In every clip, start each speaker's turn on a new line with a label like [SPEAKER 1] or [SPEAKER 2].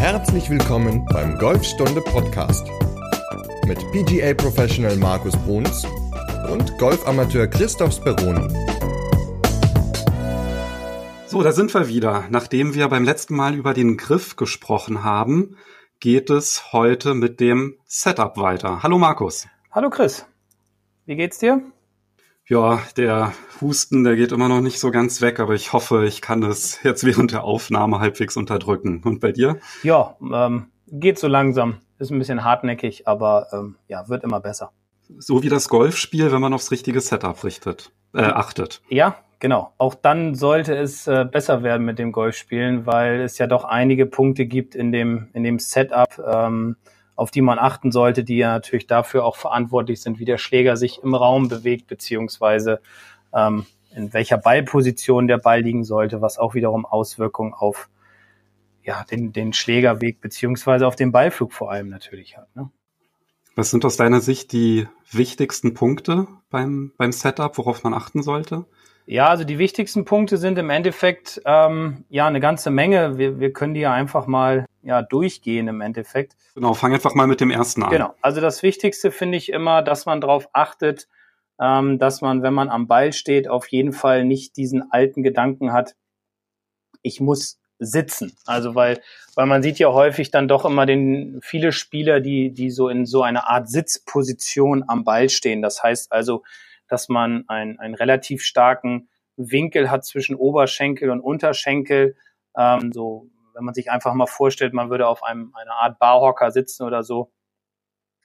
[SPEAKER 1] Herzlich willkommen beim Golfstunde Podcast mit PGA Professional Markus Bruns und Golfamateur Christoph Speroni.
[SPEAKER 2] So, da sind wir wieder. Nachdem wir beim letzten Mal über den Griff gesprochen haben, geht es heute mit dem Setup weiter. Hallo Markus.
[SPEAKER 3] Hallo Chris. Wie geht's dir?
[SPEAKER 2] Ja, der Husten, der geht immer noch nicht so ganz weg, aber ich hoffe, ich kann es jetzt während der Aufnahme halbwegs unterdrücken. Und bei dir?
[SPEAKER 3] Ja, ähm, geht so langsam. Ist ein bisschen hartnäckig, aber ähm, ja, wird immer besser.
[SPEAKER 2] So wie das Golfspiel, wenn man aufs richtige Setup richtet, äh, achtet.
[SPEAKER 3] Ja, genau. Auch dann sollte es äh, besser werden mit dem Golfspielen, weil es ja doch einige Punkte gibt in dem, in dem Setup, ähm, auf die man achten sollte, die ja natürlich dafür auch verantwortlich sind, wie der Schläger sich im Raum bewegt, beziehungsweise ähm, in welcher Ballposition der Ball liegen sollte, was auch wiederum Auswirkungen auf ja, den, den Schlägerweg beziehungsweise auf den Ballflug vor allem natürlich hat. Ne?
[SPEAKER 2] Was sind aus deiner Sicht die wichtigsten Punkte beim, beim Setup, worauf man achten sollte?
[SPEAKER 3] Ja, also die wichtigsten Punkte sind im Endeffekt ähm, ja eine ganze Menge. Wir, wir können die ja einfach mal ja durchgehen im Endeffekt.
[SPEAKER 2] Genau, fang einfach mal mit dem ersten an.
[SPEAKER 3] Genau. Also das Wichtigste finde ich immer, dass man darauf achtet, ähm, dass man, wenn man am Ball steht, auf jeden Fall nicht diesen alten Gedanken hat, ich muss sitzen. Also weil, weil man sieht ja häufig dann doch immer den, viele Spieler, die, die so in so einer Art Sitzposition am Ball stehen. Das heißt also, dass man einen, einen relativ starken Winkel hat zwischen Oberschenkel und Unterschenkel. Ähm, so, wenn man sich einfach mal vorstellt, man würde auf einem einer Art Barhocker sitzen oder so,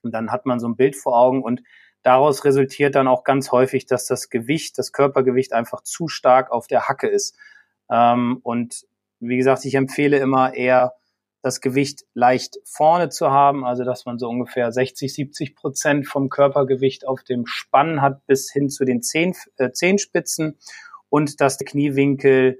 [SPEAKER 3] und dann hat man so ein Bild vor Augen und daraus resultiert dann auch ganz häufig, dass das Gewicht, das Körpergewicht einfach zu stark auf der Hacke ist. Ähm, und wie gesagt, ich empfehle immer eher das Gewicht leicht vorne zu haben, also dass man so ungefähr 60, 70 Prozent vom Körpergewicht auf dem Spann hat bis hin zu den Zehen, äh, Zehenspitzen und dass der Kniewinkel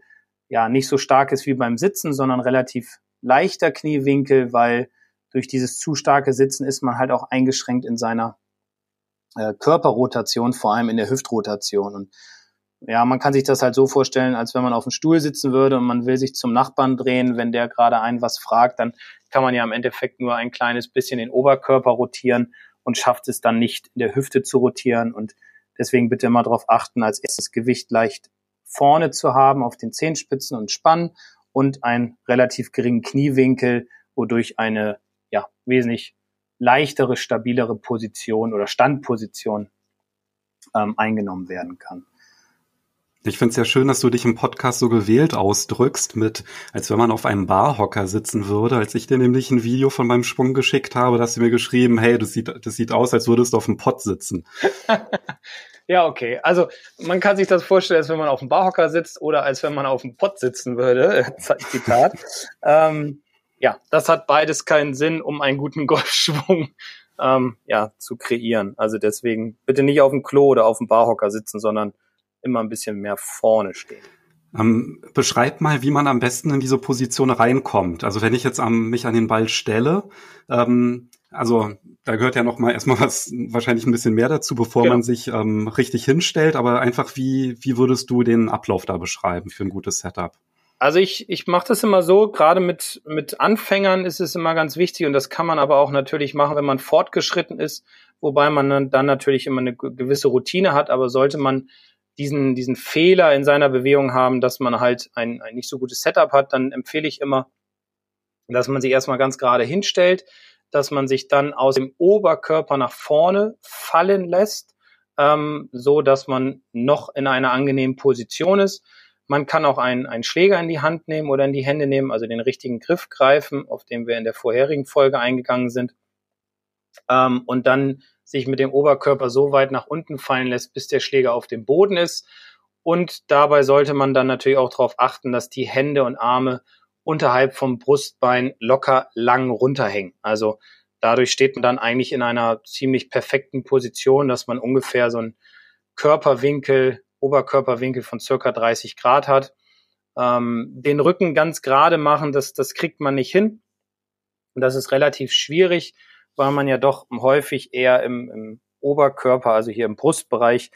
[SPEAKER 3] ja nicht so stark ist wie beim Sitzen, sondern relativ leichter Kniewinkel, weil durch dieses zu starke Sitzen ist man halt auch eingeschränkt in seiner äh, Körperrotation, vor allem in der Hüftrotation. Und ja, man kann sich das halt so vorstellen, als wenn man auf dem Stuhl sitzen würde und man will sich zum Nachbarn drehen, wenn der gerade einen was fragt, dann kann man ja im Endeffekt nur ein kleines bisschen den Oberkörper rotieren und schafft es dann nicht in der Hüfte zu rotieren und deswegen bitte immer darauf achten, als erstes Gewicht leicht vorne zu haben auf den Zehenspitzen und Spannen und einen relativ geringen Kniewinkel, wodurch eine ja wesentlich leichtere, stabilere Position oder Standposition ähm, eingenommen werden kann.
[SPEAKER 2] Ich finde es ja schön, dass du dich im Podcast so gewählt ausdrückst, mit, als wenn man auf einem Barhocker sitzen würde. Als ich dir nämlich ein Video von meinem Sprung geschickt habe, hast du mir geschrieben, hey, das sieht, das sieht aus, als würdest du auf dem Pott sitzen.
[SPEAKER 3] ja, okay. Also man kann sich das vorstellen, als wenn man auf dem Barhocker sitzt oder als wenn man auf dem Pott sitzen würde. Zitat. ähm, ja, das hat beides keinen Sinn, um einen guten Golfschwung ähm, ja, zu kreieren. Also deswegen bitte nicht auf dem Klo oder auf dem Barhocker sitzen, sondern immer ein bisschen mehr vorne stehen.
[SPEAKER 2] Ähm, beschreib mal, wie man am besten in diese Position reinkommt. Also wenn ich jetzt am, mich an den Ball stelle, ähm, also da gehört ja noch mal erstmal was wahrscheinlich ein bisschen mehr dazu, bevor genau. man sich ähm, richtig hinstellt. Aber einfach wie wie würdest du den Ablauf da beschreiben für ein gutes Setup?
[SPEAKER 3] Also ich, ich mache das immer so, gerade mit, mit Anfängern ist es immer ganz wichtig und das kann man aber auch natürlich machen, wenn man fortgeschritten ist, wobei man dann, dann natürlich immer eine gewisse Routine hat, aber sollte man diesen, diesen Fehler in seiner Bewegung haben, dass man halt ein, ein nicht so gutes Setup hat, dann empfehle ich immer, dass man sich erstmal ganz gerade hinstellt, dass man sich dann aus dem Oberkörper nach vorne fallen lässt, ähm, so dass man noch in einer angenehmen Position ist. Man kann auch einen, einen Schläger in die Hand nehmen oder in die Hände nehmen, also den richtigen Griff greifen, auf den wir in der vorherigen Folge eingegangen sind. Ähm, und dann sich mit dem Oberkörper so weit nach unten fallen lässt, bis der Schläger auf dem Boden ist. Und dabei sollte man dann natürlich auch darauf achten, dass die Hände und Arme unterhalb vom Brustbein locker lang runterhängen. Also dadurch steht man dann eigentlich in einer ziemlich perfekten Position, dass man ungefähr so einen Körperwinkel, Oberkörperwinkel von circa 30 Grad hat. Ähm, den Rücken ganz gerade machen, das, das kriegt man nicht hin. Und das ist relativ schwierig weil man ja doch häufig eher im, im Oberkörper, also hier im Brustbereich,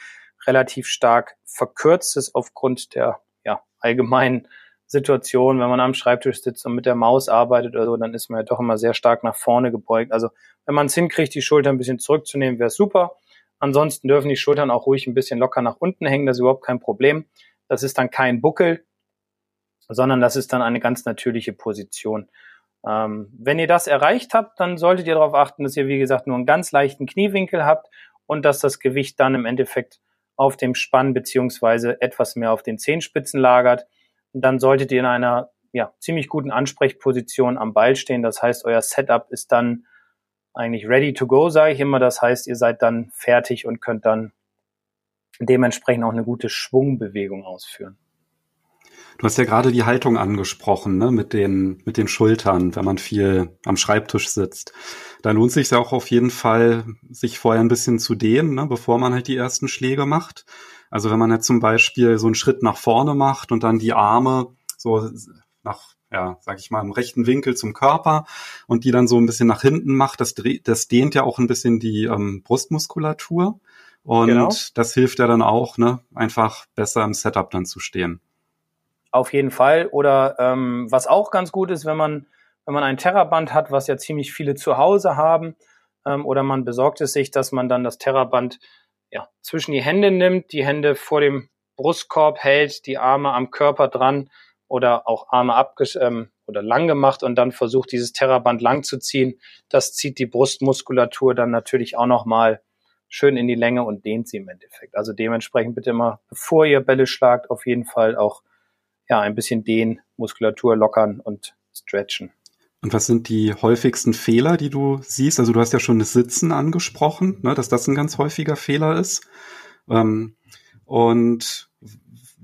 [SPEAKER 3] relativ stark verkürzt ist aufgrund der ja, allgemeinen Situation, wenn man am Schreibtisch sitzt und mit der Maus arbeitet oder so, dann ist man ja doch immer sehr stark nach vorne gebeugt. Also wenn man es hinkriegt, die Schultern ein bisschen zurückzunehmen, wäre super. Ansonsten dürfen die Schultern auch ruhig ein bisschen locker nach unten hängen, das ist überhaupt kein Problem. Das ist dann kein Buckel, sondern das ist dann eine ganz natürliche Position. Ähm, wenn ihr das erreicht habt, dann solltet ihr darauf achten, dass ihr, wie gesagt, nur einen ganz leichten Kniewinkel habt und dass das Gewicht dann im Endeffekt auf dem Spann beziehungsweise etwas mehr auf den Zehenspitzen lagert dann solltet ihr in einer ja, ziemlich guten Ansprechposition am Ball stehen. Das heißt, euer Setup ist dann eigentlich ready to go, sage ich immer. Das heißt, ihr seid dann fertig und könnt dann dementsprechend auch eine gute Schwungbewegung ausführen.
[SPEAKER 2] Du hast ja gerade die Haltung angesprochen, ne, mit den, mit den Schultern, wenn man viel am Schreibtisch sitzt. Da lohnt sich ja auch auf jeden Fall, sich vorher ein bisschen zu dehnen, ne, bevor man halt die ersten Schläge macht. Also wenn man jetzt zum Beispiel so einen Schritt nach vorne macht und dann die Arme so nach, ja, sag ich mal, im rechten Winkel zum Körper und die dann so ein bisschen nach hinten macht, das, das dehnt ja auch ein bisschen die ähm, Brustmuskulatur. Und genau. das hilft ja dann auch, ne, einfach besser im Setup dann zu stehen.
[SPEAKER 3] Auf jeden Fall. Oder ähm, was auch ganz gut ist, wenn man, wenn man ein Terraband hat, was ja ziemlich viele zu Hause haben, ähm, oder man besorgt es sich, dass man dann das Terraband ja, zwischen die Hände nimmt, die Hände vor dem Brustkorb hält, die Arme am Körper dran oder auch Arme abges ähm, oder lang gemacht und dann versucht, dieses Terraband lang zu ziehen. Das zieht die Brustmuskulatur dann natürlich auch nochmal schön in die Länge und dehnt sie im Endeffekt. Also dementsprechend bitte immer, bevor ihr Bälle schlagt, auf jeden Fall auch ja ein bisschen dehnen, Muskulatur lockern und stretchen.
[SPEAKER 2] Und was sind die häufigsten Fehler, die du siehst? Also du hast ja schon das Sitzen angesprochen, ne, dass das ein ganz häufiger Fehler ist. Ähm, und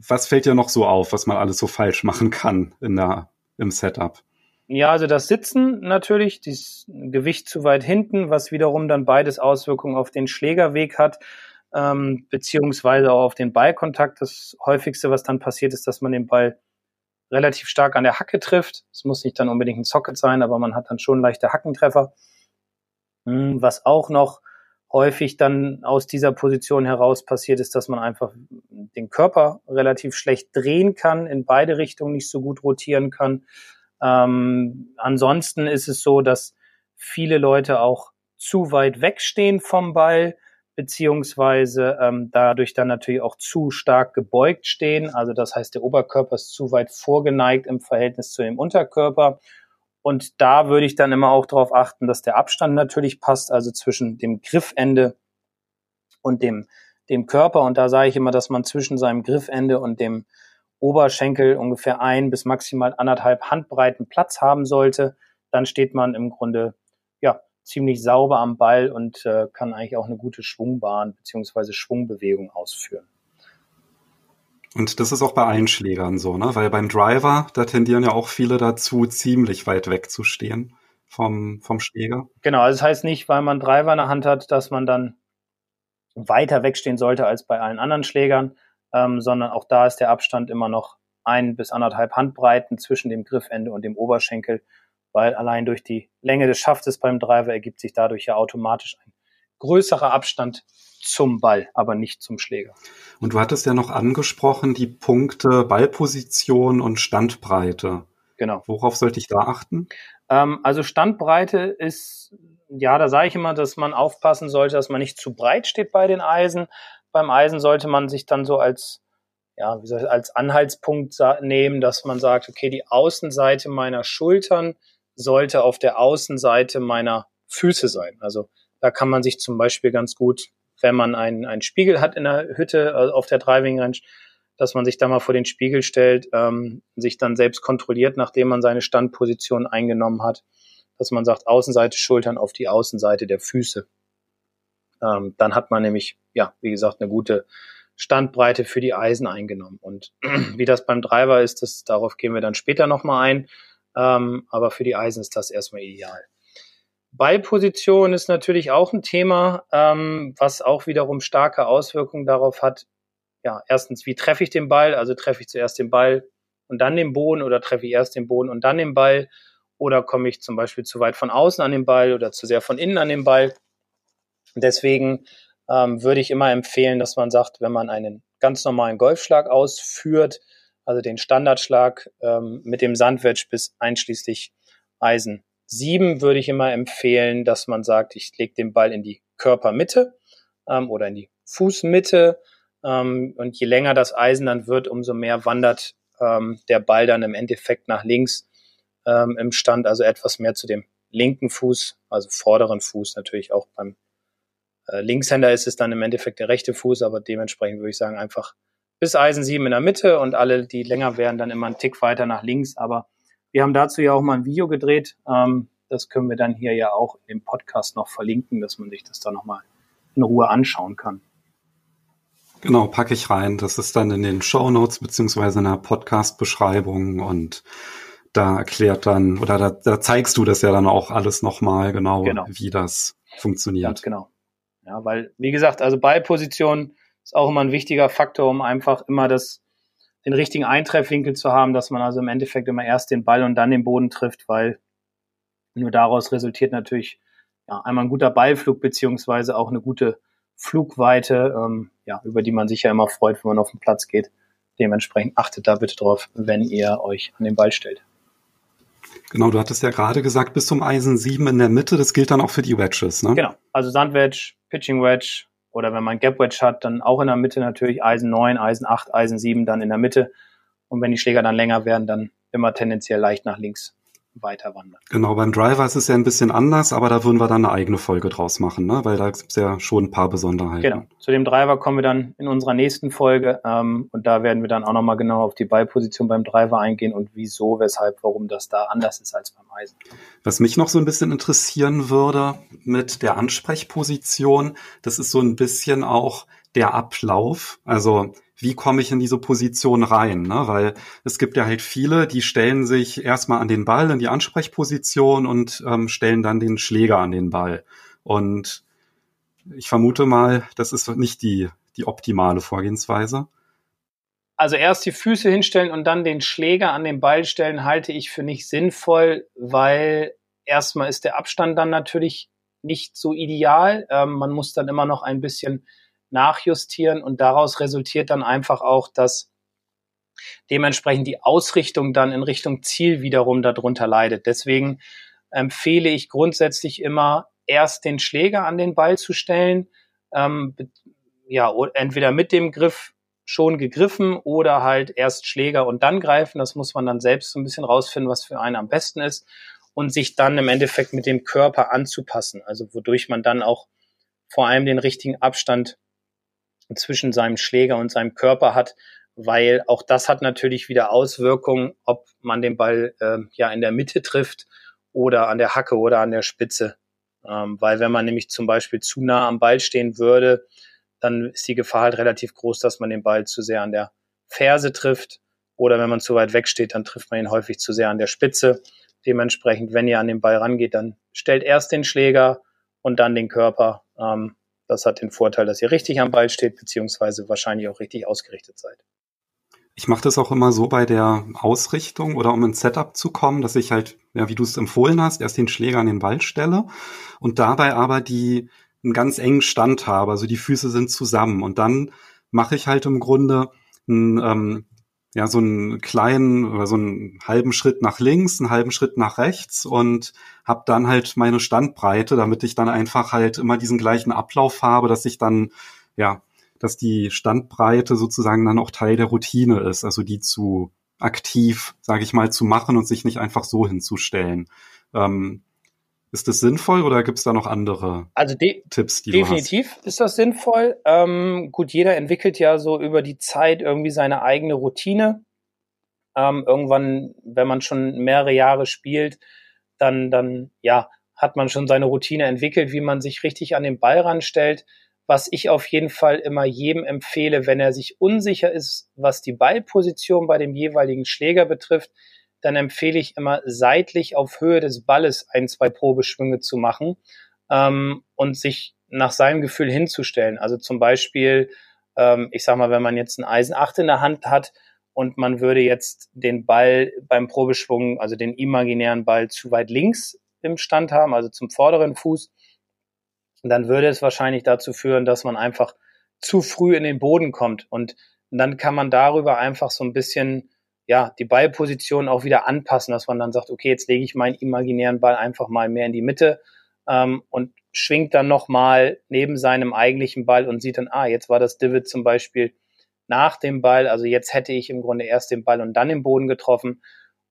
[SPEAKER 2] was fällt dir noch so auf, was man alles so falsch machen kann in der, im Setup?
[SPEAKER 3] Ja, also das Sitzen natürlich, das Gewicht zu weit hinten, was wiederum dann beides Auswirkungen auf den Schlägerweg hat, ähm, beziehungsweise auch auf den Ballkontakt. Das häufigste, was dann passiert, ist, dass man den Ball relativ stark an der Hacke trifft. Es muss nicht dann unbedingt ein Socket sein, aber man hat dann schon leichte Hackentreffer. Hm, was auch noch häufig dann aus dieser Position heraus passiert, ist, dass man einfach den Körper relativ schlecht drehen kann, in beide Richtungen nicht so gut rotieren kann. Ähm, ansonsten ist es so, dass viele Leute auch zu weit wegstehen vom Ball, beziehungsweise ähm, dadurch dann natürlich auch zu stark gebeugt stehen. Also das heißt, der Oberkörper ist zu weit vorgeneigt im Verhältnis zu dem Unterkörper. Und da würde ich dann immer auch darauf achten, dass der Abstand natürlich passt, also zwischen dem Griffende und dem, dem Körper. Und da sage ich immer, dass man zwischen seinem Griffende und dem Oberschenkel ungefähr ein bis maximal anderthalb Handbreiten Platz haben sollte. Dann steht man im Grunde ja ziemlich sauber am Ball und äh, kann eigentlich auch eine gute Schwungbahn beziehungsweise Schwungbewegung ausführen.
[SPEAKER 2] Und das ist auch bei Einschlägern so, ne? Weil beim Driver, da tendieren ja auch viele dazu, ziemlich weit weg zu stehen vom, vom Schläger.
[SPEAKER 3] Genau, also das heißt nicht, weil man Driver in der Hand hat, dass man dann weiter wegstehen sollte als bei allen anderen Schlägern, ähm, sondern auch da ist der Abstand immer noch ein bis anderthalb Handbreiten zwischen dem Griffende und dem Oberschenkel weil allein durch die Länge des Schaftes beim Driver ergibt sich dadurch ja automatisch ein größerer Abstand zum Ball, aber nicht zum Schläger.
[SPEAKER 2] Und du hattest ja noch angesprochen die Punkte Ballposition und Standbreite. Genau. Worauf sollte ich da achten?
[SPEAKER 3] Ähm, also Standbreite ist, ja, da sage ich immer, dass man aufpassen sollte, dass man nicht zu breit steht bei den Eisen. Beim Eisen sollte man sich dann so als ja, ich, als Anhaltspunkt nehmen, dass man sagt, okay, die Außenseite meiner Schultern sollte auf der Außenseite meiner Füße sein. Also da kann man sich zum Beispiel ganz gut, wenn man einen, einen Spiegel hat in der Hütte also auf der Driving Range, dass man sich da mal vor den Spiegel stellt, ähm, sich dann selbst kontrolliert, nachdem man seine Standposition eingenommen hat, dass man sagt, Außenseite Schultern auf die Außenseite der Füße. Ähm, dann hat man nämlich, ja, wie gesagt, eine gute Standbreite für die Eisen eingenommen. Und wie das beim Driver ist, das, darauf gehen wir dann später nochmal ein. Ähm, aber für die Eisen ist das erstmal ideal. Ballposition ist natürlich auch ein Thema, ähm, was auch wiederum starke Auswirkungen darauf hat. Ja, erstens, wie treffe ich den Ball? Also treffe ich zuerst den Ball und dann den Boden oder treffe ich erst den Boden und dann den Ball? Oder komme ich zum Beispiel zu weit von außen an den Ball oder zu sehr von innen an den Ball? Deswegen ähm, würde ich immer empfehlen, dass man sagt, wenn man einen ganz normalen Golfschlag ausführt, also den Standardschlag ähm, mit dem Sandwedge bis einschließlich Eisen 7 würde ich immer empfehlen, dass man sagt, ich lege den Ball in die Körpermitte ähm, oder in die Fußmitte. Ähm, und je länger das Eisen dann wird, umso mehr wandert ähm, der Ball dann im Endeffekt nach links ähm, im Stand, also etwas mehr zu dem linken Fuß, also vorderen Fuß natürlich auch beim äh, Linkshänder ist es dann im Endeffekt der rechte Fuß, aber dementsprechend würde ich sagen einfach bis Eisen 7 in der Mitte und alle, die länger werden, dann immer einen Tick weiter nach links. Aber wir haben dazu ja auch mal ein Video gedreht. Ähm, das können wir dann hier ja auch in dem Podcast noch verlinken, dass man sich das da nochmal in Ruhe anschauen kann.
[SPEAKER 2] Genau, packe ich rein. Das ist dann in den Show Notes beziehungsweise in der Podcast-Beschreibung und da erklärt dann, oder da, da zeigst du das ja dann auch alles nochmal genau, genau, wie das funktioniert. Ganz
[SPEAKER 3] genau. Ja, weil, wie gesagt, also Ballposition ist auch immer ein wichtiger Faktor, um einfach immer das, den richtigen Eintreffwinkel zu haben, dass man also im Endeffekt immer erst den Ball und dann den Boden trifft, weil nur daraus resultiert natürlich ja, einmal ein guter Ballflug beziehungsweise auch eine gute Flugweite, ähm, ja, über die man sich ja immer freut, wenn man auf den Platz geht. Dementsprechend achtet da bitte drauf, wenn ihr euch an den Ball stellt.
[SPEAKER 2] Genau, du hattest ja gerade gesagt, bis zum Eisen 7 in der Mitte, das gilt dann auch für die Wedges, ne?
[SPEAKER 3] Genau, also Sandwedge, Pitching Wedge oder wenn man Gap Wedge hat, dann auch in der Mitte natürlich Eisen 9, Eisen 8, Eisen 7 dann in der Mitte. Und wenn die Schläger dann länger werden, dann immer tendenziell leicht nach links weiter wandern.
[SPEAKER 2] Genau, beim Driver ist es ja ein bisschen anders, aber da würden wir dann eine eigene Folge draus machen, ne? weil da gibt es ja schon ein paar Besonderheiten.
[SPEAKER 3] Genau, zu dem Driver kommen wir dann in unserer nächsten Folge ähm, und da werden wir dann auch nochmal genau auf die Ballposition beim Driver eingehen und wieso, weshalb, warum das da anders ist als beim Eisen.
[SPEAKER 2] Was mich noch so ein bisschen interessieren würde mit der Ansprechposition, das ist so ein bisschen auch der Ablauf. Also wie komme ich in diese Position rein? Ne? Weil es gibt ja halt viele, die stellen sich erstmal an den Ball in die Ansprechposition und ähm, stellen dann den Schläger an den Ball. Und ich vermute mal, das ist nicht die, die optimale Vorgehensweise.
[SPEAKER 3] Also erst die Füße hinstellen und dann den Schläger an den Ball stellen, halte ich für nicht sinnvoll, weil erstmal ist der Abstand dann natürlich nicht so ideal. Ähm, man muss dann immer noch ein bisschen nachjustieren und daraus resultiert dann einfach auch, dass dementsprechend die Ausrichtung dann in Richtung Ziel wiederum darunter leidet. Deswegen empfehle ich grundsätzlich immer, erst den Schläger an den Ball zu stellen, ähm, ja, entweder mit dem Griff schon gegriffen oder halt erst Schläger und dann greifen. Das muss man dann selbst so ein bisschen rausfinden, was für einen am besten ist und sich dann im Endeffekt mit dem Körper anzupassen. Also wodurch man dann auch vor allem den richtigen Abstand zwischen seinem Schläger und seinem Körper hat, weil auch das hat natürlich wieder Auswirkungen, ob man den Ball äh, ja in der Mitte trifft oder an der Hacke oder an der Spitze. Ähm, weil wenn man nämlich zum Beispiel zu nah am Ball stehen würde, dann ist die Gefahr halt relativ groß, dass man den Ball zu sehr an der Ferse trifft. Oder wenn man zu weit weg steht, dann trifft man ihn häufig zu sehr an der Spitze. Dementsprechend, wenn ihr an den Ball rangeht, dann stellt erst den Schläger und dann den Körper. Ähm, das hat den Vorteil, dass ihr richtig am Ball steht, beziehungsweise wahrscheinlich auch richtig ausgerichtet seid.
[SPEAKER 2] Ich mache das auch immer so bei der Ausrichtung oder um ins Setup zu kommen, dass ich halt, ja, wie du es empfohlen hast, erst den Schläger an den Ball stelle und dabei aber die einen ganz engen Stand habe, also die Füße sind zusammen und dann mache ich halt im Grunde einen, ähm, ja, so einen kleinen oder so einen halben Schritt nach links, einen halben Schritt nach rechts und habe dann halt meine Standbreite, damit ich dann einfach halt immer diesen gleichen Ablauf habe, dass ich dann, ja, dass die Standbreite sozusagen dann auch Teil der Routine ist, also die zu aktiv, sage ich mal, zu machen und sich nicht einfach so hinzustellen. Ähm, ist das sinnvoll oder gibt es da noch andere
[SPEAKER 3] also Tipps, die definitiv du hast? ist das sinnvoll. Ähm, gut, jeder entwickelt ja so über die Zeit irgendwie seine eigene Routine. Ähm, irgendwann, wenn man schon mehrere Jahre spielt, dann, dann, ja, hat man schon seine Routine entwickelt, wie man sich richtig an den Ball ranstellt. Was ich auf jeden Fall immer jedem empfehle, wenn er sich unsicher ist, was die Ballposition bei dem jeweiligen Schläger betrifft, dann empfehle ich immer seitlich auf Höhe des Balles ein, zwei Probeschwünge zu machen ähm, und sich nach seinem Gefühl hinzustellen. Also zum Beispiel, ähm, ich sag mal, wenn man jetzt ein Eisen 8 in der Hand hat und man würde jetzt den Ball beim Probeschwung, also den imaginären Ball zu weit links im Stand haben, also zum vorderen Fuß, dann würde es wahrscheinlich dazu führen, dass man einfach zu früh in den Boden kommt. Und dann kann man darüber einfach so ein bisschen ja, die Ballposition auch wieder anpassen, dass man dann sagt, okay, jetzt lege ich meinen imaginären Ball einfach mal mehr in die Mitte ähm, und schwingt dann nochmal neben seinem eigentlichen Ball und sieht dann, ah, jetzt war das Divid zum Beispiel nach dem Ball, also jetzt hätte ich im Grunde erst den Ball und dann den Boden getroffen.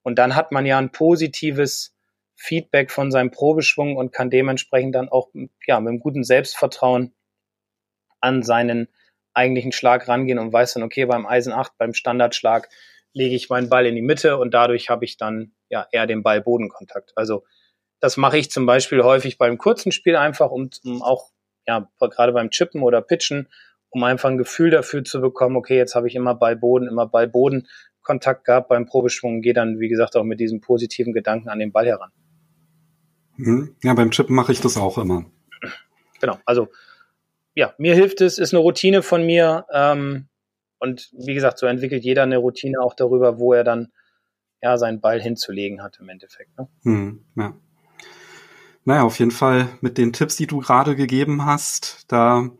[SPEAKER 3] Und dann hat man ja ein positives Feedback von seinem Probeschwung und kann dementsprechend dann auch ja, mit einem guten Selbstvertrauen an seinen eigentlichen Schlag rangehen und weiß dann, okay, beim Eisen 8, beim Standardschlag lege ich meinen Ball in die Mitte und dadurch habe ich dann ja eher den Ball-Bodenkontakt. Also das mache ich zum Beispiel häufig beim kurzen Spiel einfach, um, um auch ja gerade beim Chippen oder Pitchen, um einfach ein Gefühl dafür zu bekommen, okay, jetzt habe ich immer Ball-Boden, immer Ball-Boden Kontakt gehabt beim Probeschwung, gehe dann, wie gesagt, auch mit diesem positiven Gedanken an den Ball heran.
[SPEAKER 2] Mhm. Ja, beim Chippen mache ich das auch immer.
[SPEAKER 3] Genau, also ja, mir hilft es, ist eine Routine von mir. Ähm, und wie gesagt, so entwickelt jeder eine Routine auch darüber, wo er dann ja seinen Ball hinzulegen hat im Endeffekt. Ne?
[SPEAKER 2] Hm, ja. Naja, auf jeden Fall mit den Tipps, die du gerade gegeben hast, da,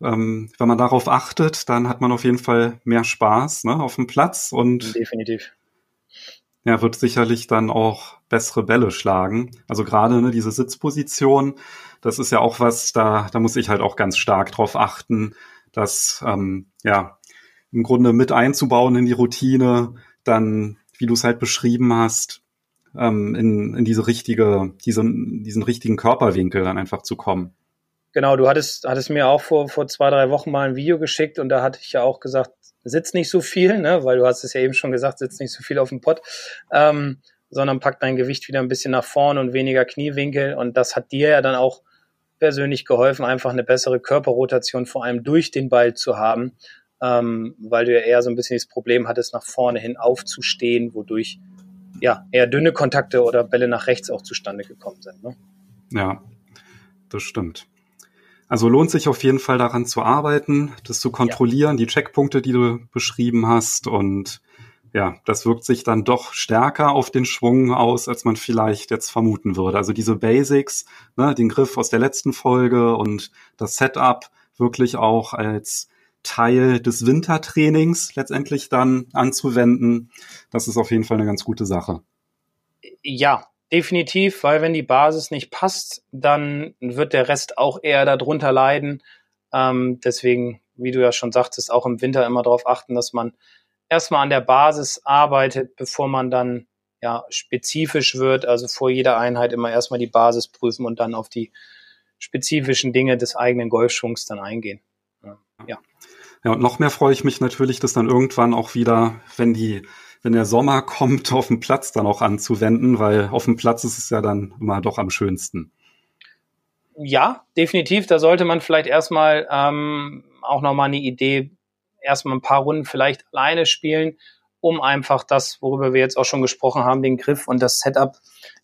[SPEAKER 2] ähm, wenn man darauf achtet, dann hat man auf jeden Fall mehr Spaß ne, auf dem Platz und
[SPEAKER 3] definitiv.
[SPEAKER 2] Ja, wird sicherlich dann auch bessere Bälle schlagen. Also gerade ne, diese Sitzposition, das ist ja auch was, da, da muss ich halt auch ganz stark drauf achten, dass ähm, ja im Grunde mit einzubauen in die Routine, dann, wie du es halt beschrieben hast, ähm, in, in diese richtige, diesen, diesen richtigen Körperwinkel dann einfach zu kommen.
[SPEAKER 3] Genau, du hattest, hattest mir auch vor, vor zwei, drei Wochen mal ein Video geschickt und da hatte ich ja auch gesagt, sitz nicht so viel, ne, weil du hast es ja eben schon gesagt, sitz nicht so viel auf dem Pott, ähm, sondern pack dein Gewicht wieder ein bisschen nach vorne und weniger Kniewinkel und das hat dir ja dann auch persönlich geholfen, einfach eine bessere Körperrotation vor allem durch den Ball zu haben, ähm, weil du ja eher so ein bisschen das Problem hattest, nach vorne hin aufzustehen, wodurch ja eher dünne Kontakte oder Bälle nach rechts auch zustande gekommen sind. Ne?
[SPEAKER 2] Ja, das stimmt. Also lohnt sich auf jeden Fall daran zu arbeiten, das zu kontrollieren, ja. die Checkpunkte, die du beschrieben hast und ja, das wirkt sich dann doch stärker auf den Schwung aus, als man vielleicht jetzt vermuten würde. Also diese Basics, ne, den Griff aus der letzten Folge und das Setup wirklich auch als Teil des Wintertrainings letztendlich dann anzuwenden, das ist auf jeden Fall eine ganz gute Sache.
[SPEAKER 3] Ja, definitiv, weil wenn die Basis nicht passt, dann wird der Rest auch eher darunter leiden. Ähm, deswegen, wie du ja schon sagtest, auch im Winter immer darauf achten, dass man erstmal an der Basis arbeitet, bevor man dann ja spezifisch wird. Also vor jeder Einheit immer erstmal die Basis prüfen und dann auf die spezifischen Dinge des eigenen Golfschwungs dann eingehen.
[SPEAKER 2] Ja. Ja, und noch mehr freue ich mich natürlich, dass dann irgendwann auch wieder, wenn die, wenn der Sommer kommt, auf dem Platz dann auch anzuwenden, weil auf dem Platz ist es ja dann immer doch am schönsten.
[SPEAKER 3] Ja, definitiv. Da sollte man vielleicht erstmal ähm, auch nochmal eine Idee erstmal ein paar Runden vielleicht alleine spielen, um einfach das, worüber wir jetzt auch schon gesprochen haben, den Griff und das Setup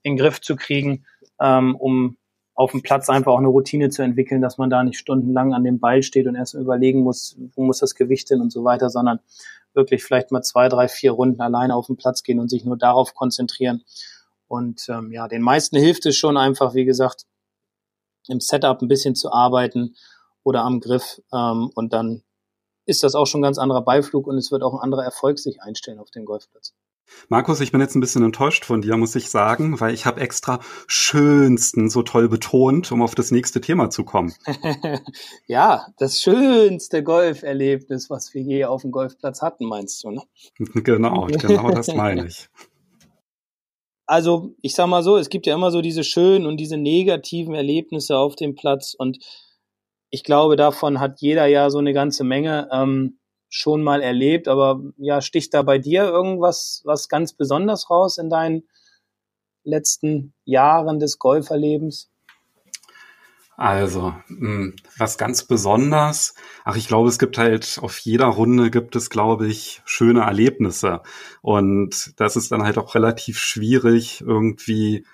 [SPEAKER 3] in den Griff zu kriegen, ähm, um auf dem Platz einfach auch eine Routine zu entwickeln, dass man da nicht stundenlang an dem Ball steht und erst überlegen muss, wo muss das Gewicht hin und so weiter, sondern wirklich vielleicht mal zwei, drei, vier Runden alleine auf den Platz gehen und sich nur darauf konzentrieren. Und ähm, ja, den meisten hilft es schon einfach, wie gesagt, im Setup ein bisschen zu arbeiten oder am Griff ähm, und dann ist das auch schon ein ganz anderer Beiflug und es wird auch ein anderer Erfolg sich einstellen auf dem Golfplatz.
[SPEAKER 2] Markus, ich bin jetzt ein bisschen enttäuscht von dir, muss ich sagen, weil ich habe extra schönsten so toll betont, um auf das nächste Thema zu kommen.
[SPEAKER 3] ja, das schönste Golferlebnis, was wir je auf dem Golfplatz hatten, meinst du, ne?
[SPEAKER 2] genau, genau das meine ich.
[SPEAKER 3] Also, ich sag mal so, es gibt ja immer so diese schönen und diese negativen Erlebnisse auf dem Platz und ich glaube, davon hat jeder ja so eine ganze Menge ähm, schon mal erlebt. Aber ja, sticht da bei dir irgendwas was ganz besonders raus in deinen letzten Jahren des Golferlebens?
[SPEAKER 2] Also, hm, was ganz besonders, ach, ich glaube, es gibt halt auf jeder Runde gibt es, glaube ich, schöne Erlebnisse. Und das ist dann halt auch relativ schwierig, irgendwie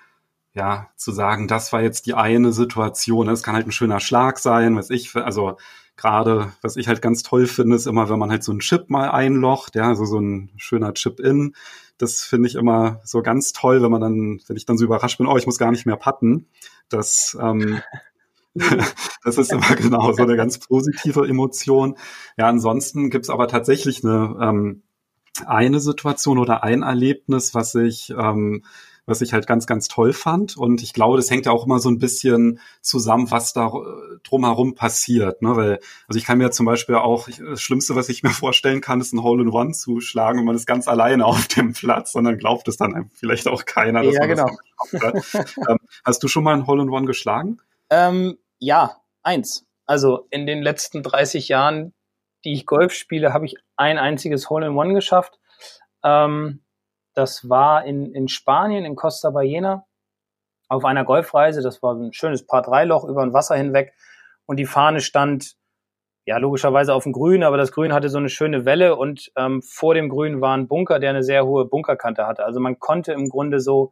[SPEAKER 2] ja, zu sagen, das war jetzt die eine Situation. Es kann halt ein schöner Schlag sein, was ich, also gerade, was ich halt ganz toll finde, ist immer, wenn man halt so einen Chip mal einlocht, ja, also so ein schöner Chip-In. Das finde ich immer so ganz toll, wenn man dann, wenn ich dann so überrascht bin, oh, ich muss gar nicht mehr patten. Das, ähm, das ist immer genau so eine ganz positive Emotion. Ja, ansonsten gibt's aber tatsächlich eine, ähm, eine Situation oder ein Erlebnis, was ich ähm, was ich halt ganz, ganz toll fand. Und ich glaube, das hängt ja auch immer so ein bisschen zusammen, was da äh, drumherum passiert. Ne? Weil, also ich kann mir zum Beispiel auch, das Schlimmste, was ich mir vorstellen kann, ist ein Hole-in-One zu schlagen und man ist ganz alleine auf dem Platz und dann glaubt es dann vielleicht auch keiner.
[SPEAKER 3] Dass ja, genau.
[SPEAKER 2] ähm, hast du schon mal ein Hole-in-One geschlagen?
[SPEAKER 3] Ähm, ja, eins. Also in den letzten 30 Jahren, die ich Golf spiele, habe ich ein einziges Hole-in-One geschafft. Ähm, das war in, in Spanien, in Costa Ballena, auf einer Golfreise. Das war ein schönes Paar-3-Loch über ein Wasser hinweg. Und die Fahne stand, ja, logischerweise auf dem Grün, aber das Grün hatte so eine schöne Welle und ähm, vor dem Grün war ein Bunker, der eine sehr hohe Bunkerkante hatte. Also man konnte im Grunde so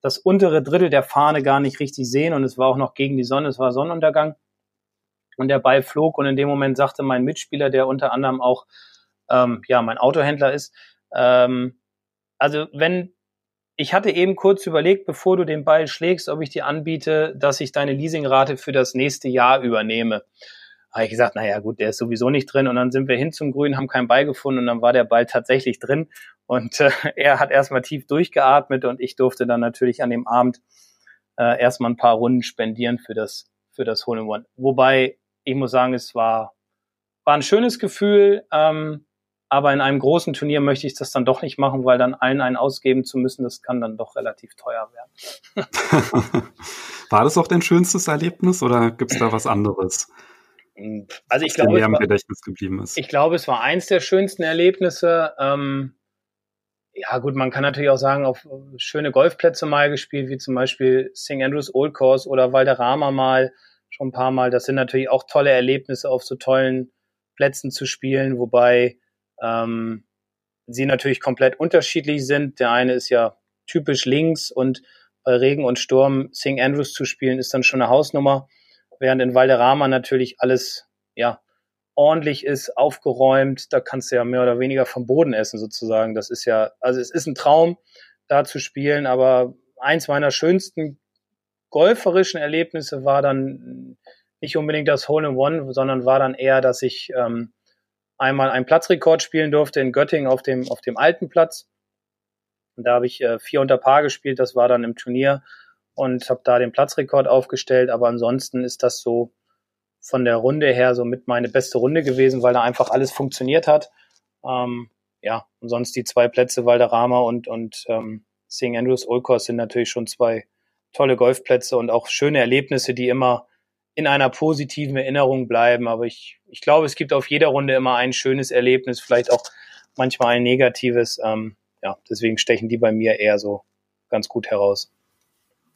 [SPEAKER 3] das untere Drittel der Fahne gar nicht richtig sehen und es war auch noch gegen die Sonne, es war Sonnenuntergang. Und der Ball flog und in dem Moment sagte mein Mitspieler, der unter anderem auch ähm, ja mein Autohändler ist, ähm, also wenn ich hatte eben kurz überlegt, bevor du den Ball schlägst, ob ich dir anbiete, dass ich deine Leasingrate für das nächste Jahr übernehme. Habe ich gesagt, naja gut, der ist sowieso nicht drin. Und dann sind wir hin zum Grün, haben keinen Ball gefunden und dann war der Ball tatsächlich drin. Und äh, er hat erstmal tief durchgeatmet und ich durfte dann natürlich an dem Abend äh, erstmal ein paar Runden spendieren für das, für das Hole in One. Wobei, ich muss sagen, es war, war ein schönes Gefühl. Ähm, aber in einem großen Turnier möchte ich das dann doch nicht machen, weil dann allen einen ausgeben zu müssen, das kann dann doch relativ teuer werden.
[SPEAKER 2] War das auch dein schönstes Erlebnis oder gibt es da was anderes?
[SPEAKER 3] Also ich glaube,
[SPEAKER 2] im Gedächtnis geblieben ist.
[SPEAKER 3] ich glaube, es war eins der schönsten Erlebnisse. Ähm, ja gut, man kann natürlich auch sagen, auf schöne Golfplätze mal gespielt, wie zum Beispiel St. Andrews Old Course oder Valderrama mal, schon ein paar Mal. Das sind natürlich auch tolle Erlebnisse, auf so tollen Plätzen zu spielen, wobei ähm, sie natürlich komplett unterschiedlich sind. Der eine ist ja typisch links und bei Regen und Sturm St. Andrews zu spielen ist dann schon eine Hausnummer, während in Valderrama natürlich alles ja ordentlich ist, aufgeräumt. Da kannst du ja mehr oder weniger vom Boden essen sozusagen. Das ist ja, also es ist ein Traum, da zu spielen, aber eins meiner schönsten golferischen Erlebnisse war dann nicht unbedingt das Hole in One, sondern war dann eher, dass ich ähm, einmal einen Platzrekord spielen durfte in Göttingen auf dem, auf dem alten Platz. Und da habe ich äh, vier unter Paar gespielt, das war dann im Turnier und habe da den Platzrekord aufgestellt. Aber ansonsten ist das so von der Runde her so mit meine beste Runde gewesen, weil da einfach alles funktioniert hat. Ähm, ja, und sonst die zwei Plätze Valderrama und, und ähm, St. Andrews Course sind natürlich schon zwei tolle Golfplätze und auch schöne Erlebnisse, die immer in einer positiven Erinnerung bleiben. Aber ich, ich glaube, es gibt auf jeder Runde immer ein schönes Erlebnis, vielleicht auch manchmal ein negatives. Ähm, ja, deswegen stechen die bei mir eher so ganz gut heraus.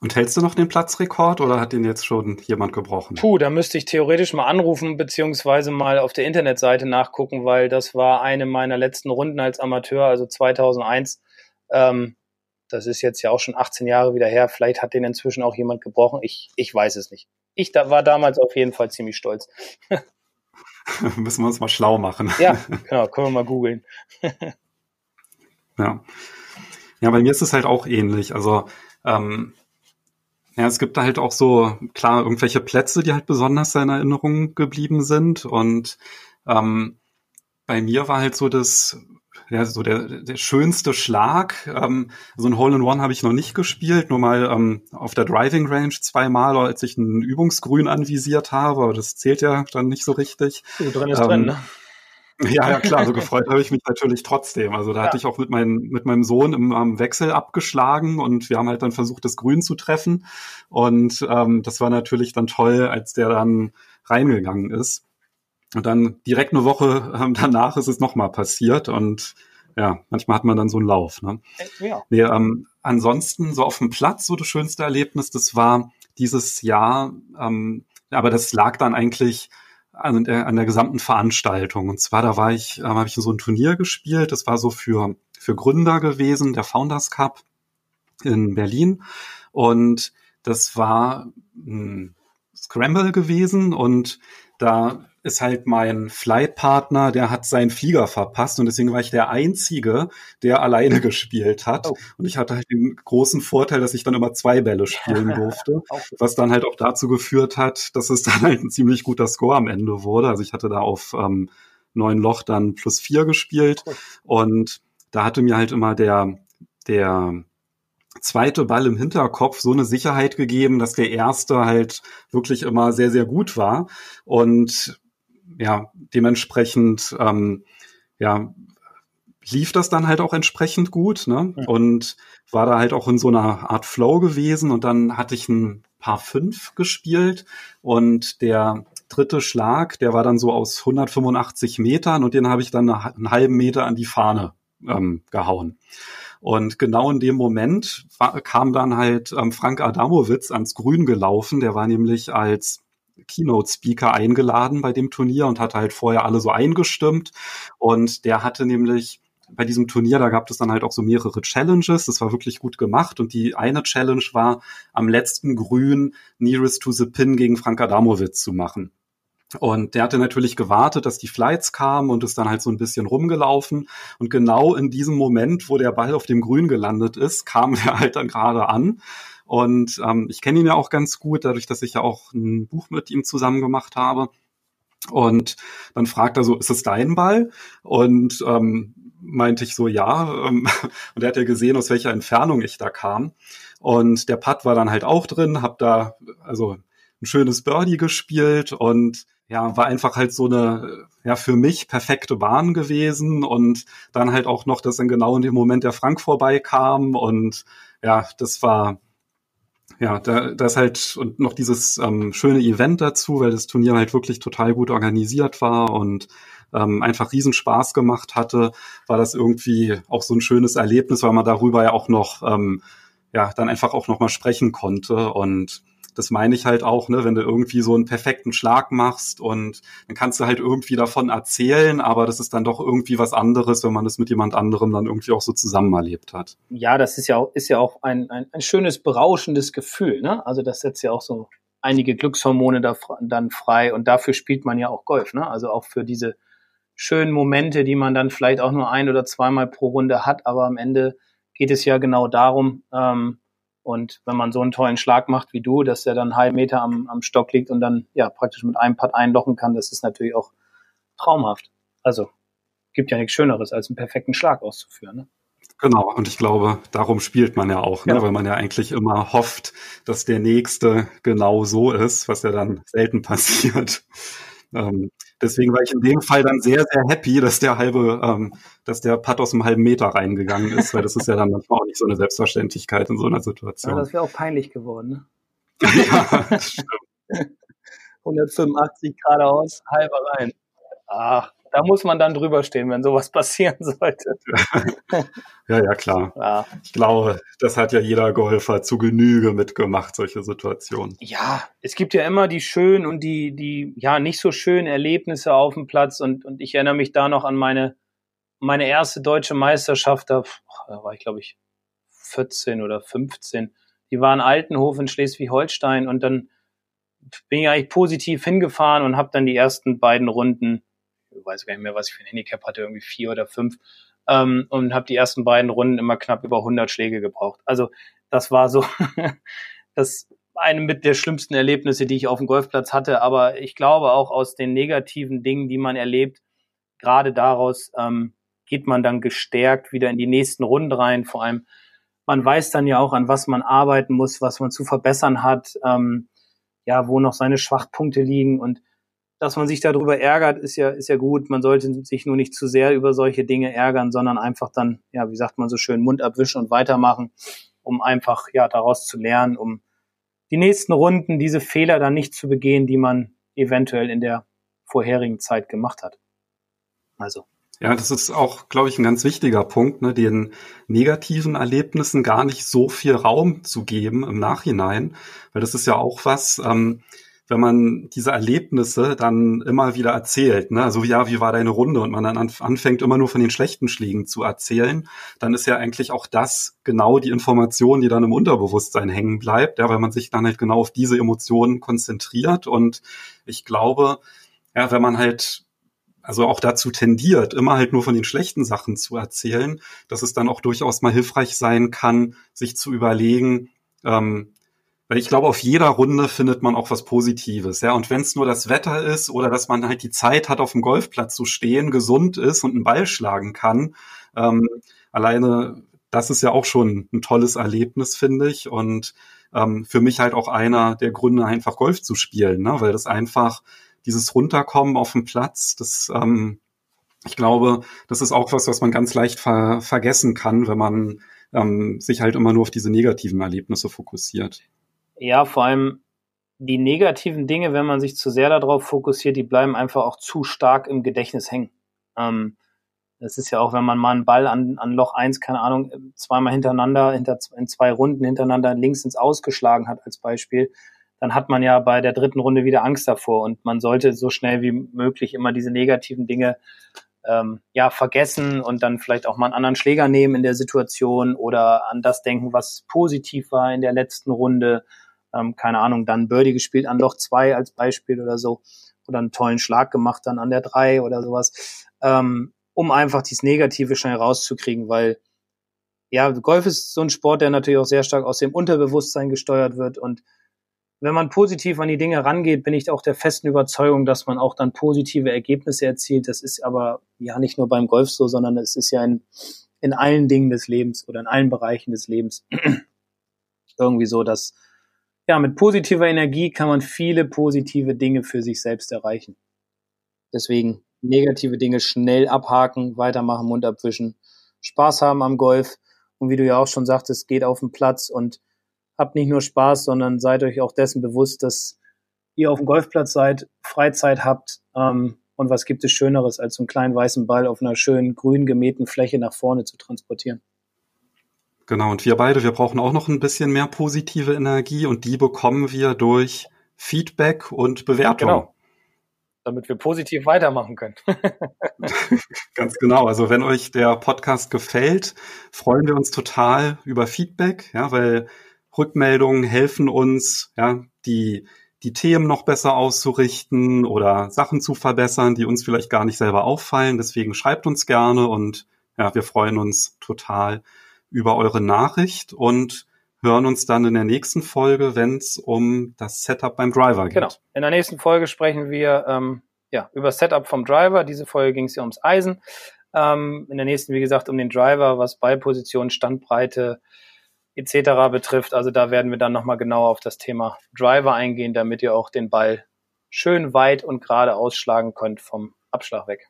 [SPEAKER 2] Und hältst du noch den Platzrekord oder hat den jetzt schon jemand gebrochen?
[SPEAKER 3] Puh, da müsste ich theoretisch mal anrufen beziehungsweise mal auf der Internetseite nachgucken, weil das war eine meiner letzten Runden als Amateur, also 2001. Ähm, das ist jetzt ja auch schon 18 Jahre wieder her. Vielleicht hat den inzwischen auch jemand gebrochen. Ich, ich weiß es nicht ich da, war damals auf jeden Fall ziemlich stolz.
[SPEAKER 2] Müssen wir uns mal schlau machen.
[SPEAKER 3] Ja, genau, können wir mal googeln.
[SPEAKER 2] ja. Ja, bei mir ist es halt auch ähnlich. Also, ähm, ja, es gibt da halt auch so, klar, irgendwelche Plätze, die halt besonders in Erinnerung geblieben sind. Und ähm, bei mir war halt so das ja, so der, der schönste Schlag. Ähm, so ein Hole-in-One habe ich noch nicht gespielt, nur mal ähm, auf der Driving Range zweimal, als ich ein Übungsgrün anvisiert habe, aber das zählt ja dann nicht so richtig.
[SPEAKER 3] So drin ist ähm, drin, ne?
[SPEAKER 2] Ja, ja, klar, so gefreut habe ich mich natürlich trotzdem. Also da ja. hatte ich auch mit, mein, mit meinem Sohn im, am Wechsel abgeschlagen und wir haben halt dann versucht, das Grün zu treffen. Und ähm, das war natürlich dann toll, als der dann reingegangen ist. Und dann direkt eine Woche ähm, danach ist es nochmal passiert und ja, manchmal hat man dann so einen Lauf. Ne? Äh, ja. Nee, ähm, ansonsten so auf dem Platz so das schönste Erlebnis, das war dieses Jahr, ähm, aber das lag dann eigentlich an der, an der gesamten Veranstaltung. Und zwar da war ich, ähm, habe ich so ein Turnier gespielt. Das war so für für Gründer gewesen, der Founders Cup in Berlin. Und das war ein Scramble gewesen und da ist halt mein Flightpartner, der hat seinen Flieger verpasst und deswegen war ich der Einzige, der alleine gespielt hat. Oh. Und ich hatte halt den großen Vorteil, dass ich dann immer zwei Bälle spielen durfte, was dann halt auch dazu geführt hat, dass es dann halt ein ziemlich guter Score am Ende wurde. Also ich hatte da auf ähm, neun Loch dann plus vier gespielt cool. und da hatte mir halt immer der, der zweite Ball im Hinterkopf so eine Sicherheit gegeben, dass der erste halt wirklich immer sehr, sehr gut war. Und ja, dementsprechend, ähm, ja, lief das dann halt auch entsprechend gut, ne? Mhm. Und war da halt auch in so einer Art Flow gewesen und dann hatte ich ein paar fünf gespielt und der dritte Schlag, der war dann so aus 185 Metern und den habe ich dann einen halben Meter an die Fahne ähm, gehauen. Und genau in dem Moment war, kam dann halt ähm, Frank Adamowitz ans Grün gelaufen. Der war nämlich als Keynote-Speaker eingeladen bei dem Turnier und hat halt vorher alle so eingestimmt. Und der hatte nämlich bei diesem Turnier, da gab es dann halt auch so mehrere Challenges. Das war wirklich gut gemacht. Und die eine Challenge war, am letzten Grün Nearest to the Pin gegen Frank Adamowitz zu machen. Und der hatte natürlich gewartet, dass die Flights kamen und ist dann halt so ein bisschen rumgelaufen. Und genau in diesem Moment, wo der Ball auf dem Grün gelandet ist, kam er halt dann gerade an. Und ähm, ich kenne ihn ja auch ganz gut, dadurch, dass ich ja auch ein Buch mit ihm zusammen gemacht habe. Und dann fragt er so, ist es dein Ball? Und ähm, meinte ich so, ja. Und er hat ja gesehen, aus welcher Entfernung ich da kam. Und der Putt war dann halt auch drin, hab da also ein schönes Birdie gespielt und ja, war einfach halt so eine, ja, für mich perfekte Bahn gewesen und dann halt auch noch, dass dann genau in dem Moment der Frank vorbeikam und ja, das war, ja, da, das halt und noch dieses ähm, schöne Event dazu, weil das Turnier halt wirklich total gut organisiert war und ähm, einfach riesen Spaß gemacht hatte, war das irgendwie auch so ein schönes Erlebnis, weil man darüber ja auch noch, ähm, ja, dann einfach auch noch mal sprechen konnte und das meine ich halt auch, ne, wenn du irgendwie so einen perfekten Schlag machst und dann kannst du halt irgendwie davon erzählen, aber das ist dann doch irgendwie was anderes, wenn man das mit jemand anderem dann irgendwie auch so zusammen erlebt hat.
[SPEAKER 3] Ja, das ist ja auch, ist ja auch ein, ein, ein schönes, berauschendes Gefühl, ne? Also das setzt ja auch so einige Glückshormone da, dann frei und dafür spielt man ja auch Golf, ne? Also auch für diese schönen Momente, die man dann vielleicht auch nur ein oder zweimal pro Runde hat, aber am Ende geht es ja genau darum, ähm, und wenn man so einen tollen Schlag macht wie du, dass der dann einen halben Meter am, am Stock liegt und dann ja praktisch mit einem Putt einlochen kann, das ist natürlich auch traumhaft. Also gibt ja nichts Schöneres, als einen perfekten Schlag auszuführen. Ne?
[SPEAKER 2] Genau, und ich glaube, darum spielt man ja auch, ne? Ja. weil man ja eigentlich immer hofft, dass der nächste genau so ist, was ja dann selten passiert. Ähm, Deswegen war ich in dem Fall dann sehr, sehr happy, dass der halbe, ähm, dass der Putt aus einem halben Meter reingegangen ist, weil das ist ja dann manchmal auch nicht so eine Selbstverständlichkeit in so einer Situation.
[SPEAKER 3] Ja, das wäre auch peinlich geworden. Ne? ja, das stimmt. 185 geradeaus, halber rein. Ach, da muss man dann drüber stehen, wenn sowas passieren sollte.
[SPEAKER 2] ja, ja, klar. Ja. Ich glaube, das hat ja jeder Golfer zu Genüge mitgemacht, solche Situationen.
[SPEAKER 3] Ja, es gibt ja immer die schönen und die, die, ja, nicht so schönen Erlebnisse auf dem Platz und, und ich erinnere mich da noch an meine, meine erste deutsche Meisterschaft, da, da war ich, glaube ich, 14 oder 15. Die war in Altenhof in Schleswig-Holstein und dann bin ich eigentlich positiv hingefahren und habe dann die ersten beiden Runden weiß gar nicht mehr, was ich für ein Handicap hatte, irgendwie vier oder fünf, ähm, und habe die ersten beiden Runden immer knapp über 100 Schläge gebraucht. Also das war so das eine mit der schlimmsten Erlebnisse, die ich auf dem Golfplatz hatte. Aber ich glaube auch aus den negativen Dingen, die man erlebt, gerade daraus ähm, geht man dann gestärkt wieder in die nächsten Runden rein. Vor allem, man weiß dann ja auch, an was man arbeiten muss, was man zu verbessern hat, ähm, ja, wo noch seine Schwachpunkte liegen und dass man sich darüber ärgert, ist ja, ist ja gut. Man sollte sich nur nicht zu sehr über solche Dinge ärgern, sondern einfach dann, ja, wie sagt man so schön, Mund abwischen und weitermachen, um einfach, ja, daraus zu lernen, um die nächsten Runden diese Fehler dann nicht zu begehen, die man eventuell in der vorherigen Zeit gemacht hat.
[SPEAKER 2] Also. Ja, das ist auch, glaube ich, ein ganz wichtiger Punkt, ne, den negativen Erlebnissen gar nicht so viel Raum zu geben im Nachhinein, weil das ist ja auch was, ähm, wenn man diese Erlebnisse dann immer wieder erzählt, ne? also ja, wie war deine Runde und man dann anfängt immer nur von den schlechten Schlägen zu erzählen, dann ist ja eigentlich auch das genau die Information, die dann im Unterbewusstsein hängen bleibt, ja, weil man sich dann halt genau auf diese Emotionen konzentriert und ich glaube, ja, wenn man halt also auch dazu tendiert, immer halt nur von den schlechten Sachen zu erzählen, dass es dann auch durchaus mal hilfreich sein kann, sich zu überlegen, ähm, weil ich glaube, auf jeder Runde findet man auch was Positives, ja. Und wenn es nur das Wetter ist oder dass man halt die Zeit hat, auf dem Golfplatz zu stehen, gesund ist und einen Ball schlagen kann, ähm, alleine das ist ja auch schon ein tolles Erlebnis, finde ich. Und ähm, für mich halt auch einer der Gründe, einfach Golf zu spielen, ne? weil das einfach dieses Runterkommen auf dem Platz, das ähm, ich glaube, das ist auch was, was man ganz leicht ver vergessen kann, wenn man ähm, sich halt immer nur auf diese negativen Erlebnisse fokussiert.
[SPEAKER 3] Ja, vor allem die negativen Dinge, wenn man sich zu sehr darauf fokussiert, die bleiben einfach auch zu stark im Gedächtnis hängen. Ähm, das ist ja auch, wenn man mal einen Ball an, an Loch eins, keine Ahnung, zweimal hintereinander, hinter, in zwei Runden hintereinander links ins Ausgeschlagen hat als Beispiel, dann hat man ja bei der dritten Runde wieder Angst davor und man sollte so schnell wie möglich immer diese negativen Dinge ähm, ja vergessen und dann vielleicht auch mal einen anderen Schläger nehmen in der Situation oder an das denken, was positiv war in der letzten Runde. Ähm, keine Ahnung, dann Birdie gespielt an Loch zwei als Beispiel oder so oder einen tollen Schlag gemacht dann an der drei oder sowas. Ähm, um einfach dieses Negative schnell rauszukriegen, weil ja, Golf ist so ein Sport, der natürlich auch sehr stark aus dem Unterbewusstsein gesteuert wird und wenn man positiv an die Dinge rangeht, bin ich auch der festen Überzeugung, dass man auch dann positive Ergebnisse erzielt. Das ist aber ja nicht nur beim Golf so, sondern es ist ja in, in allen Dingen des Lebens oder in allen Bereichen des Lebens irgendwie so, dass ja, mit positiver Energie kann man viele positive Dinge für sich selbst erreichen. Deswegen negative Dinge schnell abhaken, weitermachen, Mund abwischen, Spaß haben am Golf. Und wie du ja auch schon sagtest, geht auf den Platz und habt nicht nur Spaß, sondern seid euch auch dessen bewusst, dass ihr auf dem Golfplatz seid, Freizeit habt. Ähm, und was gibt es Schöneres, als so einen kleinen weißen Ball auf einer schönen grün gemähten Fläche nach vorne zu transportieren?
[SPEAKER 2] Genau, und wir beide, wir brauchen auch noch ein bisschen mehr positive Energie und die bekommen wir durch Feedback und Bewertung. Genau
[SPEAKER 3] damit wir positiv weitermachen können.
[SPEAKER 2] Ganz genau. Also wenn euch der Podcast gefällt, freuen wir uns total über Feedback, ja, weil Rückmeldungen helfen uns, ja, die die Themen noch besser auszurichten oder Sachen zu verbessern, die uns vielleicht gar nicht selber auffallen. Deswegen schreibt uns gerne und ja, wir freuen uns total über eure Nachricht und hören uns dann in der nächsten Folge, wenn es um das Setup beim Driver geht. Genau.
[SPEAKER 3] In der nächsten Folge sprechen wir ähm, ja, über Setup vom Driver. Diese Folge ging es ja ums Eisen. Ähm, in der nächsten, wie gesagt, um den Driver, was Ballposition, Standbreite etc. betrifft. Also da werden wir dann nochmal genauer auf das Thema Driver eingehen, damit ihr auch den Ball schön weit und gerade ausschlagen könnt vom Abschlag weg.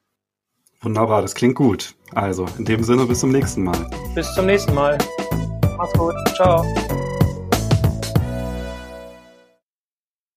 [SPEAKER 2] Wunderbar, das klingt gut. Also in dem Sinne bis zum nächsten Mal.
[SPEAKER 3] Bis zum nächsten Mal. Macht's gut. Ciao.